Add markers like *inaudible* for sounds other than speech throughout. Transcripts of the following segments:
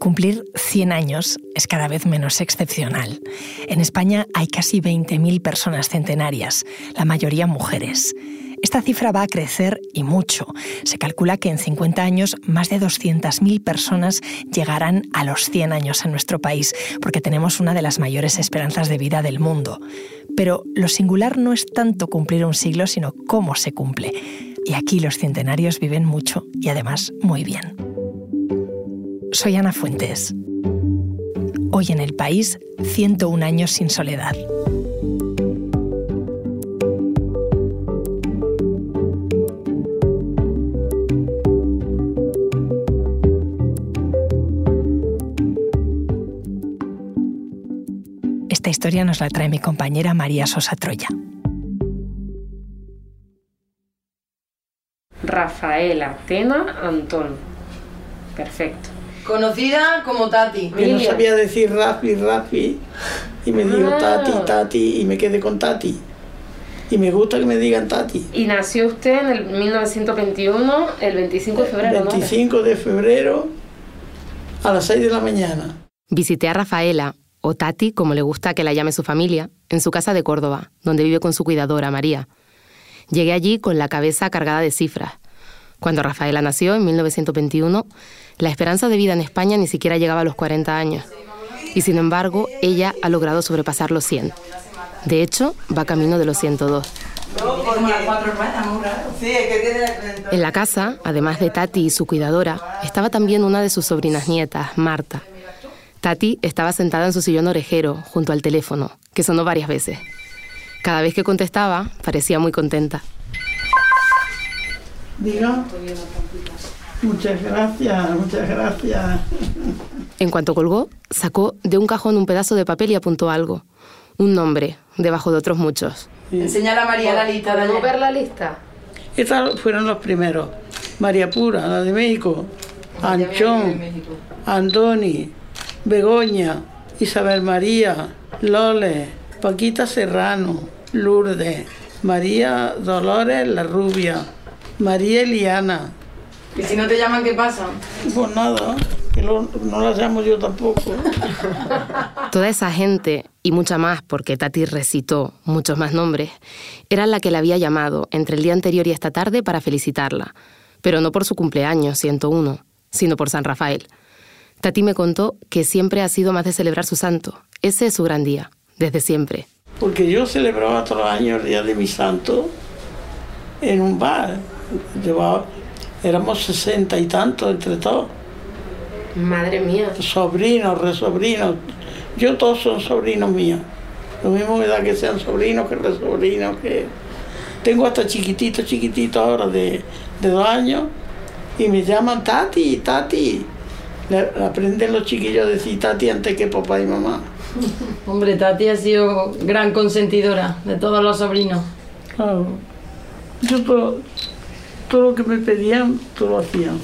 Cumplir 100 años es cada vez menos excepcional. En España hay casi 20.000 personas centenarias, la mayoría mujeres. Esta cifra va a crecer y mucho. Se calcula que en 50 años más de 200.000 personas llegarán a los 100 años en nuestro país, porque tenemos una de las mayores esperanzas de vida del mundo. Pero lo singular no es tanto cumplir un siglo, sino cómo se cumple. Y aquí los centenarios viven mucho y además muy bien. Soy Ana Fuentes. Hoy en el país, 101 años sin soledad. Esta historia nos la trae mi compañera María Sosa Troya. Rafaela Tena Antón. Perfecto. Conocida como Tati. Que no sabía decir Rafi, Rafi. Y me dijo Ah. Tati, Tati. Y me quedé con Tati. Y me gusta que me digan Tati. Y nació usted en el 1921, el 25 de febrero, ¿no? 25 de febrero a las 6 de la mañana. Visité a Rafaela, o Tati, como le gusta que la llame su familia, en su casa de Córdoba, donde vive con su cuidadora, María. Llegué allí con la cabeza cargada de cifras. Cuando Rafaela nació, en 1921, la esperanza de vida en España ni siquiera llegaba a los 40 años. Y sin embargo, ella ha logrado sobrepasar los 100. De hecho, va camino de los 102. Sí, es que tiene En la casa, además de Tati y su cuidadora, estaba también una de sus sobrinas nietas, Marta. Tati estaba sentada en su sillón orejero, junto al teléfono, que sonó varias veces. Cada vez que contestaba, parecía muy contenta. Diga. Muchas gracias, muchas gracias. En cuanto colgó, sacó de un cajón un pedazo de papel y apuntó algo. Un nombre, debajo de otros muchos. Enseñala a María la lista de ¿Podemos ayer. ver la lista? Estos fueron los primeros. María Pura, la de México. Anchón, Andoni, Begoña, Isabel María, Lole, Paquita Serrano, Lourdes, María Dolores la Rubia, María Eliana. Y si no te llaman, ¿qué pasa? Pues nada, que lo- no la llamo yo tampoco. *laughs* Toda esa gente, y mucha más porque Tati recitó muchos más nombres, era la que la había llamado entre el día anterior y esta tarde para felicitarla. Pero no por su cumpleaños, 101, sino por San Rafael. Tati me contó que siempre ha sido más de celebrar su santo. Ese es su gran día, desde siempre. Porque yo celebraba todos los años el día de mi santo en un bar. Llevaba, éramos sesenta y tantos entre todos. Madre mía. sobrinos, resobrinos. Yo todos son sobrinos míos. Lo mismo me da que sean sobrinos que resobrinos. Que... Tengo hasta chiquititos, chiquititos ahora de, de dos años y me llaman Tati, Tati. Le aprenden los chiquillos a decir Tati antes que papá y mamá. *laughs* Hombre, Tati ha sido gran consentidora de todos los sobrinos. Claro. Yo todo, lo que me pedían, todo lo hacían.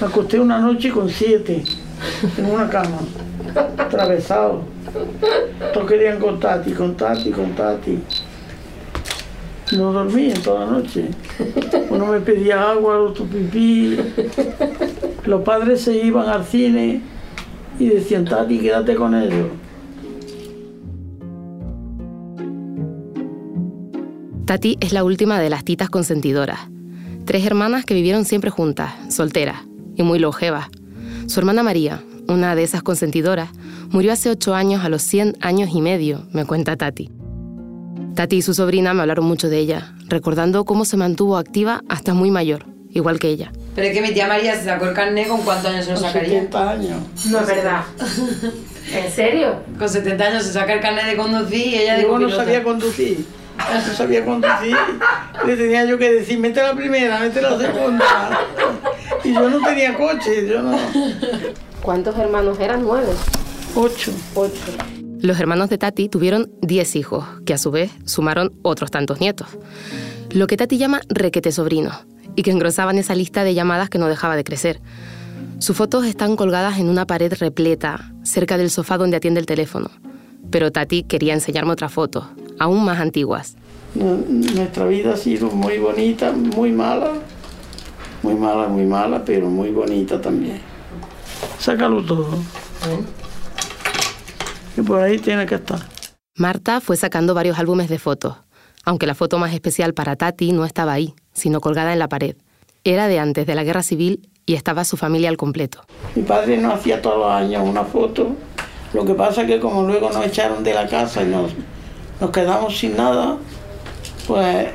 Me acosté una noche con siete en una cama, atravesado. Todos querían con Tati, con Tati, con Tati. No dormía toda la noche. Uno me pedía agua, otro pipí. Los padres se iban al cine y decían, Tati, quédate con ellos. Tati es la última de las titas consentidoras. Tres hermanas que vivieron siempre juntas, solteras y muy longevas. Su hermana María, una de esas consentidoras, murió hace ocho años a los 100 años y medio, me cuenta Tati. Tati y su sobrina me hablaron mucho de ella, recordando cómo se mantuvo activa hasta muy mayor, igual que ella. Pero es que mi tía María se sacó el carnet con cuántos años se lo Con sacaría. 70 años. No es verdad. ¿En serio? Con 70 años se saca el carnet de conducir y ella de Yo no sabía conducir. *laughs* No sabía conducir. Le tenía yo que decir, mete la primera, mete la segunda. Y yo no tenía coche, yo no. ¿Cuántos hermanos eran? Nueve. Ocho. Ocho. Los hermanos de Tati tuvieron 10 hijos, que a su vez sumaron otros tantos nietos. Lo que Tati llama requete sobrinos, y que engrosaban esa lista de llamadas que no dejaba de crecer. Sus fotos están colgadas en una pared repleta, cerca del sofá donde atiende el teléfono. Pero Tati quería enseñarme otras fotos, aún más antiguas. Nu- Nuestra vida ha sido muy bonita, muy mala. Muy mala, muy mala, pero muy bonita también. Sácalo todo. Y por ahí tiene que estar. Marta fue sacando varios álbumes de fotos, aunque la foto más especial para Tati no estaba ahí, sino colgada en la pared. Era de antes de la guerra civil y estaba su familia al completo. Mi padre nos hacía todos los años una foto. Lo que pasa es que como luego nos echaron de la casa y nos, nos quedamos sin nada, pues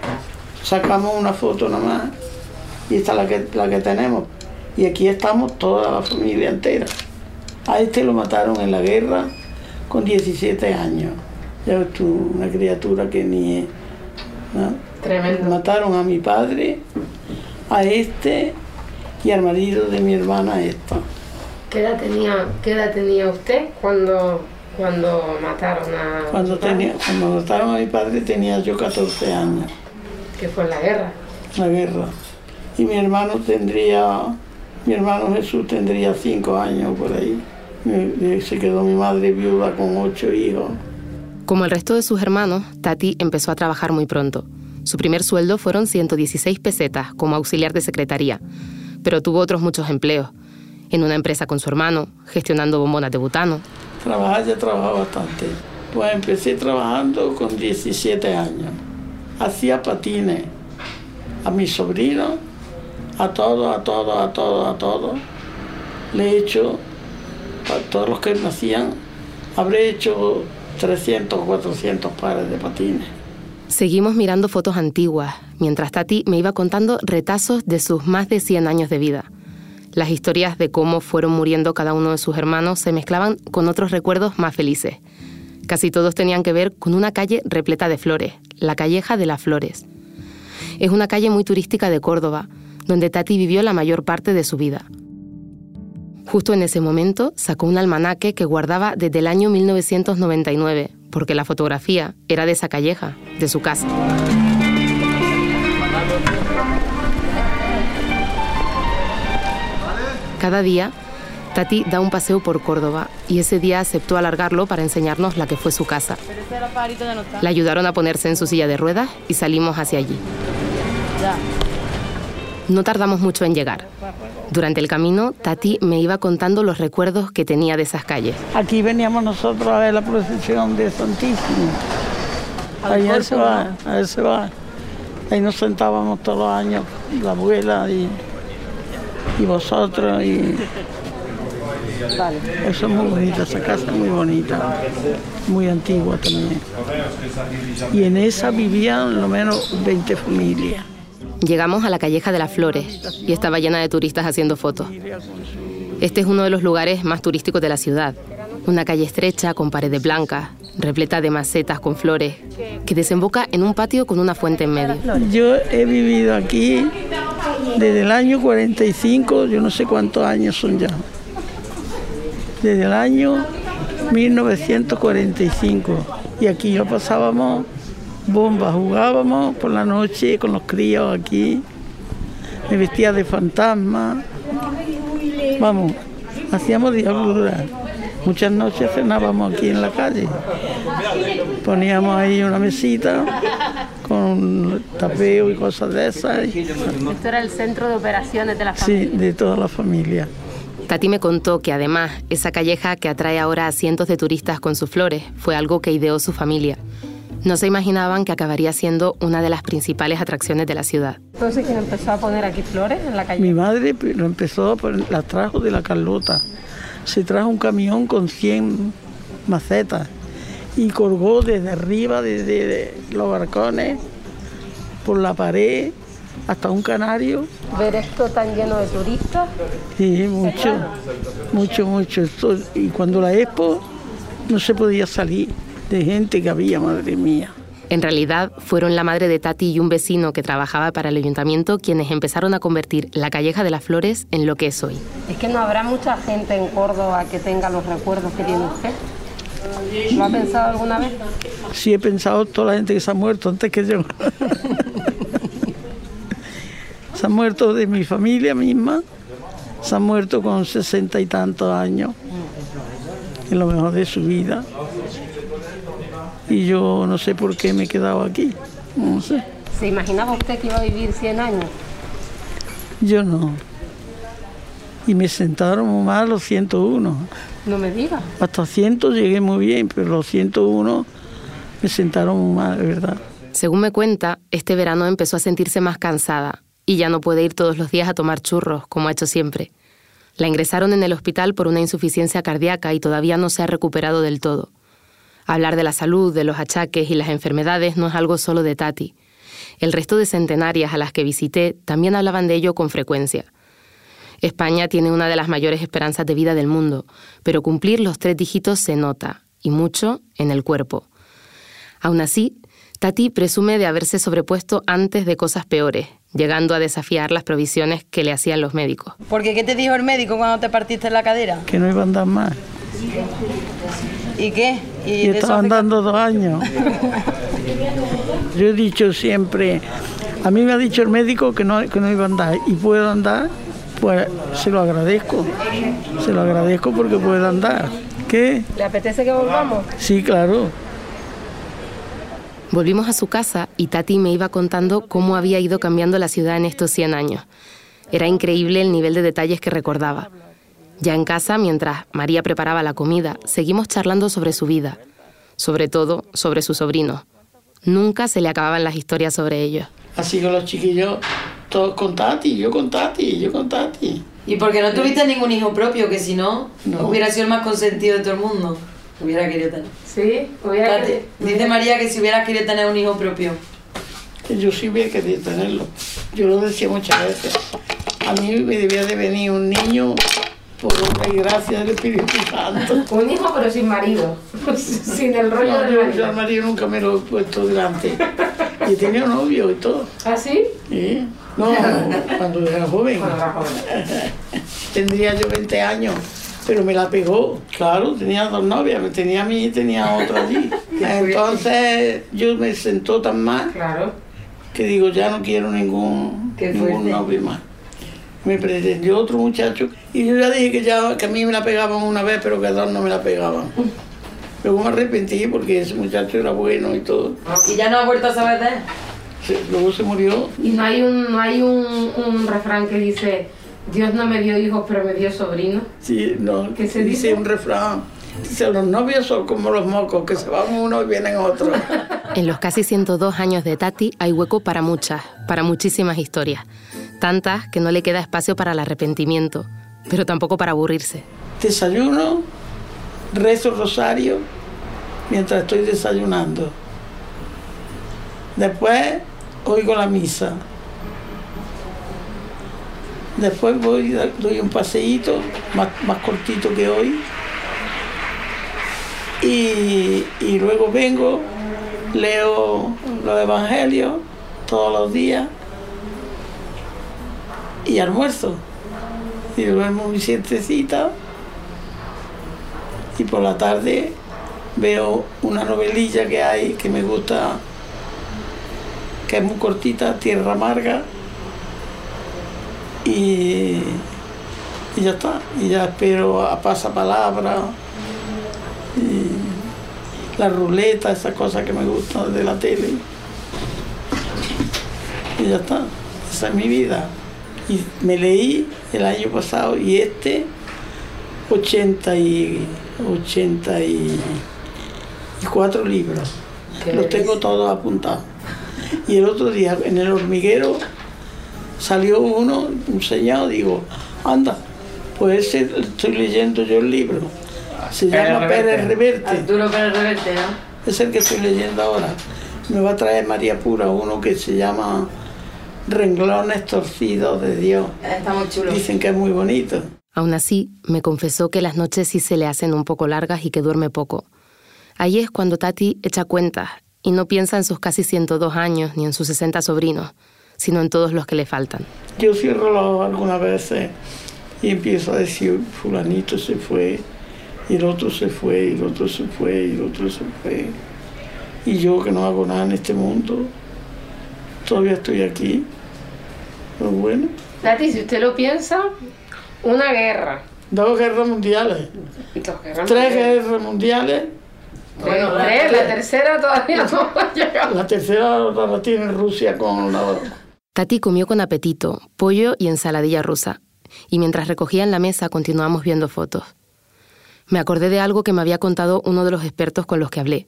sacamos una foto nomás y esta es la que, la que tenemos. Y aquí estamos toda la familia entera. A este lo mataron en la guerra con 17 años. Ya ves tú, una criatura que ni es. ¿no? Tremendo. Mataron a mi padre, a este y al marido de mi hermana esta. ¿Qué edad tenía, qué edad tenía usted cuando, cuando mataron a Cuando, tenía, cuando mataron a mi padre tenía yo 14 años, Que fue la guerra. la guerra. Y mi hermano tendría, mi hermano Jesús tendría 5 años por ahí. Se quedó mi madre viuda con 8 hijos. Como el resto de sus hermanos, Tati empezó a trabajar muy pronto. Su primer sueldo fueron 116 pesetas como auxiliar de secretaría, pero tuvo otros muchos empleos. En una empresa con su hermano, gestionando bombonas de butano. Trabajar ya trabajaba bastante. Pues empecé trabajando con 17 años. Hacía patines a mis sobrinos, a todos, a todos, a todos, a todos. Le he hecho, a todos los que nacían, habré hecho 300 o 400 pares de patines. Seguimos mirando fotos antiguas, mientras Tati me iba contando retazos de sus más de 100 años de vida. Las historias de cómo fueron muriendo cada uno de sus hermanos se mezclaban con otros recuerdos más felices. Casi todos tenían que ver con una calle repleta de flores, la Calleja de las Flores. Es una calle muy turística de Córdoba, donde Tati vivió la mayor parte de su vida. Justo en ese momento sacó un almanaque que guardaba desde el año 1999, porque la fotografía era de esa calleja, de su casa. Cada día, Tati da un paseo por Córdoba y ese día aceptó alargarlo para enseñarnos la que fue su casa. Le ayudaron a ponerse en su silla de ruedas y salimos hacia allí. No tardamos mucho en llegar. Durante el camino, Tati me iba contando los recuerdos que tenía de esas calles. Aquí veníamos nosotros a ver la procesión de Santísimo. Ahí a ese va, a ese va. Ahí nos sentábamos todos los años, la abuela y, y vosotros. Y... Eso es muy bonito, esa casa es muy bonita, muy antigua también. Y en esa vivían lo menos 20 familias. Llegamos a la Calleja de las Flores y estaba llena de turistas haciendo fotos. Este es uno de los lugares más turísticos de la ciudad. Una calle estrecha con paredes blancas, repleta de macetas con flores, que desemboca en un patio con una fuente en medio. Yo he vivido aquí desde el año 45, yo no sé cuántos años son ya. Desde el año 1945. Y aquí lo pasábamos bombas, jugábamos por la noche con los críos aquí. Me vestía de fantasma. Vamos, hacíamos diabluras. Muchas noches cenábamos aquí en la calle. Poníamos ahí una mesita con tapeo y cosas de esas. y- Esto era el centro de operaciones de la Sí, de toda la familia. Tati me contó que además esa calleja que atrae ahora a cientos de turistas con sus flores fue algo que ideó su familia. No se imaginaban que acabaría siendo una de las principales atracciones de la ciudad. Entonces, ¿quién empezó a poner aquí flores en la calle? Mi madre pues, lo empezó, poner- las trajo de la Carlota. Se trajo un camión con 100 macetas y colgó desde arriba, desde de los balcones, por la pared, hasta un canario. Ver esto tan lleno de turistas. Sí, mucho, mucho, mucho. Esto- y cuando la expo no se podía salir de gente que había, madre mía. En realidad, fueron la madre de Tati y un vecino que trabajaba para el ayuntamiento quienes empezaron a convertir la Calleja de las Flores en lo que es hoy. Es que no habrá mucha gente en Córdoba que tenga los recuerdos que tiene usted. ¿Lo ha pensado alguna vez? Sí he pensado toda la gente que se ha muerto antes que yo. *laughs* se han muerto de mi familia misma, se han muerto con sesenta y tantos años, en lo mejor de su vida. Y yo no sé por qué me he quedado aquí, no sé. ¿Se imaginaba usted que iba a vivir 100 años? Yo no. Y me sentaron muy mal los 101. No me digas. Hasta 100 llegué muy bien, pero los 101 me sentaron muy mal, de verdad. Según me cuenta, este verano empezó a sentirse más cansada y ya no puede ir todos los días a tomar churros, como ha hecho siempre. La ingresaron en el hospital por una insuficiencia cardíaca y todavía no se ha recuperado del todo. Hablar de la salud, de los achaques y las enfermedades no es algo solo de Tati. El resto de centenarias a las que visité también hablaban de ello con frecuencia. España tiene una de las mayores esperanzas de vida del mundo, pero cumplir los tres dígitos se nota, y mucho, en el cuerpo. Aún así, Tati presume de haberse sobrepuesto antes de cosas peores, llegando a desafiar las provisiones que le hacían los médicos. Porque ¿qué te dijo el médico cuando te partiste la cadera? Que no iba a andar más. ¿Y qué? Y, estaba andando dos años. Yo he dicho siempre, a mí me ha dicho el médico que no, que no iba a andar y puedo andar, pues se lo agradezco. Se lo agradezco porque puedo andar. ¿Qué? ¿Le apetece que volvamos? Sí, claro. Volvimos a su casa y Tati me iba contando cómo había ido cambiando la ciudad en estos 100 años. Era increíble el nivel de detalles que recordaba. Ya en casa, mientras María preparaba la comida, seguimos charlando sobre su vida, sobre todo sobre sus sobrinos. Nunca se le acababan las historias sobre ellos. Así con los chiquillos, todos con Tati, yo con Tati, yo con Tati. ¿Y porque no tuviste ningún hijo propio? Que si no, hubiera sido el más consentido de todo el mundo. Hubiera querido tener. Sí, hubiera Tati, Dice María que si hubieras querido tener un hijo propio. Yo sí hubiera querido tenerlo. Yo lo decía muchas veces. A mí me debía de venir un niño por y gracia del Espíritu Santo. *laughs* Un hijo pero sin marido. *laughs* sin el rollo No, del yo, marido. yo al marido nunca me lo he puesto delante. Y tenía un novio y todo. ¿Ah, sí? ¿sí? No, *laughs* cuando era joven. Cuando era joven. *laughs* Tendría yo 20 años, pero me la pegó. Claro, tenía dos novias, tenía a mí y tenía otra allí. *laughs* Entonces yo me sentó tan mal Claro. que digo, ya no quiero ningún, ningún novio más. Me pretendió otro muchacho y yo ya dije que, ya, que a mí me la pegaban una vez, pero que a dos no me la pegaban. Luego me arrepentí porque ese muchacho era bueno y todo. ¿Y ya no has vuelto a saber de él? Se- luego se murió. Y no hay un, no hay un, un refrán que dice, Dios no me dio hijos, pero me dio sobrinos. Sí, no, ¿Qué se dice, dice? un refrán. Dice, los novios son como los mocos, que se van unos y vienen otros. *laughs* En los casi 102 años de Tati hay hueco para muchas, para muchísimas historias. Tantas que no le queda espacio para el arrepentimiento, pero tampoco para aburrirse. Desayuno, rezo el rosario mientras estoy desayunando. Después oigo la misa. Después voy, doy un paseíto más, cortito que hoy. Y, y luego vengo, leo los evangelios todos los días y almuerzo. Y duermo mi siestecita y por la tarde veo una novelilla que hay que me gusta, que es muy cortita, Tierra Amarga, y, y ya está. Y ya espero a pasapalabra, y la ruleta, esas cosas que me gustan de la tele. Y ya está, esa es mi vida. Y me leí el año pasado y este 80 y 84 libros. Los tengo todos apuntados. Y el otro día en el hormiguero salió uno, un señor, digo, anda, pues ese estoy leyendo yo el libro. Se llama Pérez Reverte. Arturo Pérez Reverte, ¿no? Es el que estoy leyendo ahora. Me va a traer María Pura uno que se llama Renglones torcidos de Dios. Está muy chulo. Dicen que es muy bonito. Aún así, me confesó que las noches sí se le hacen un poco largas y que duerme poco. Ahí es cuando Tati echa cuentas y no piensa en sus casi 102 años ni en sus 60 sobrinos, sino en todos los que le faltan. Yo cierro los ojos algunas veces y empiezo a decir, fulanito se fue, y el otro se fue, y el otro se fue, y el otro se fue. Y yo que no hago nada en este mundo, todavía estoy aquí. Pero bueno, Tati, si usted lo piensa, una guerra. dos guerras mundiales, Dos guerras. tres guerras mundiales, Bueno, tres, la tercera todavía no ha llegado. la tercera la la tiene Rusia con la... Tati comió con apetito, pollo y ensaladilla rusa. y mientras recogía en la mesa continuamos viendo fotos. Me acordé de algo que me había contado uno de los expertos con los que hablé,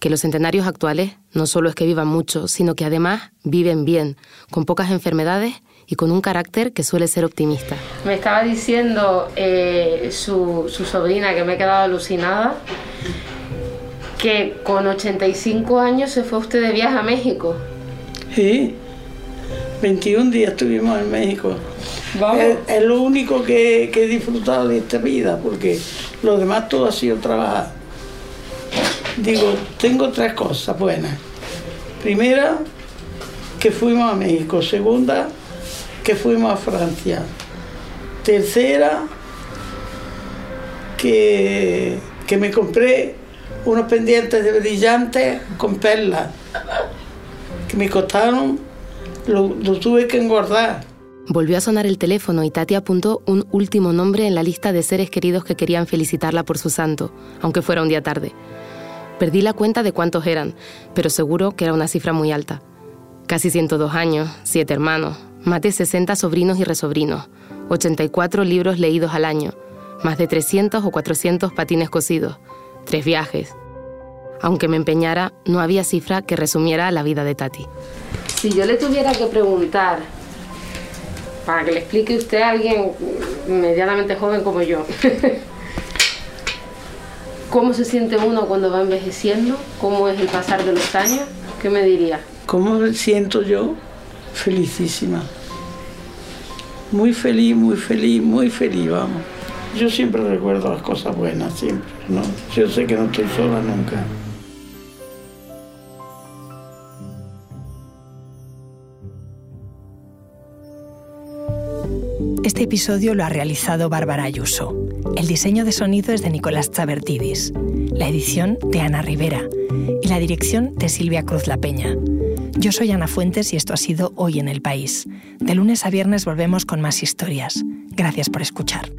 que los centenarios actuales no solo es que vivan mucho, sino que además viven bien, con pocas enfermedades y con un carácter que suele ser optimista. Me estaba diciendo eh, su, su sobrina, que me he quedado alucinada, que con 85 años se fue usted de viaje a México. Sí, 21 días estuvimos en México. Vamos. Es, es lo único que, que he disfrutado de esta vida, porque lo demás todo ha sido trabajar. Digo, tengo tres cosas buenas. Primera, que fuimos a México. Segunda, que fuimos a Francia. Tercera, que, que me compré unos pendientes de brillantes con perlas, que me costaron, lo, tuve que engordar. Volvió a sonar el teléfono y Tati apuntó un último nombre en la lista de seres queridos que querían felicitarla por su santo, aunque fuera un día tarde. Perdí la cuenta de cuántos eran, pero seguro que era una cifra muy alta. Casi 102 años, siete hermanos, más de 60 sobrinos y resobrinos, 84 libros leídos al año, más de 300 o 400 patines cosidos, tres viajes. Aunque me empeñara, no había cifra que resumiera la vida de Tati. Si yo le tuviera que preguntar, para que le explique usted a alguien medianamente joven como yo, *laughs* ¿cómo se siente uno cuando va envejeciendo? ¿Cómo es el pasar de los años? ¿Qué me diría? ¿Cómo me siento yo? Felicísima. Muy feliz, muy feliz, muy feliz, vamos. Yo siempre recuerdo las cosas buenas, siempre, ¿no? Yo sé que no estoy sola nunca. Este episodio lo ha realizado Bárbara Ayuso. El diseño de sonido es de Nicolás Chabertidis, la edición de Ana Rivera y la dirección de Silvia Cruz La Peña. Yo soy Ana Fuentes y esto ha sido Hoy en el País. De lunes a viernes volvemos con más historias. Gracias por escuchar.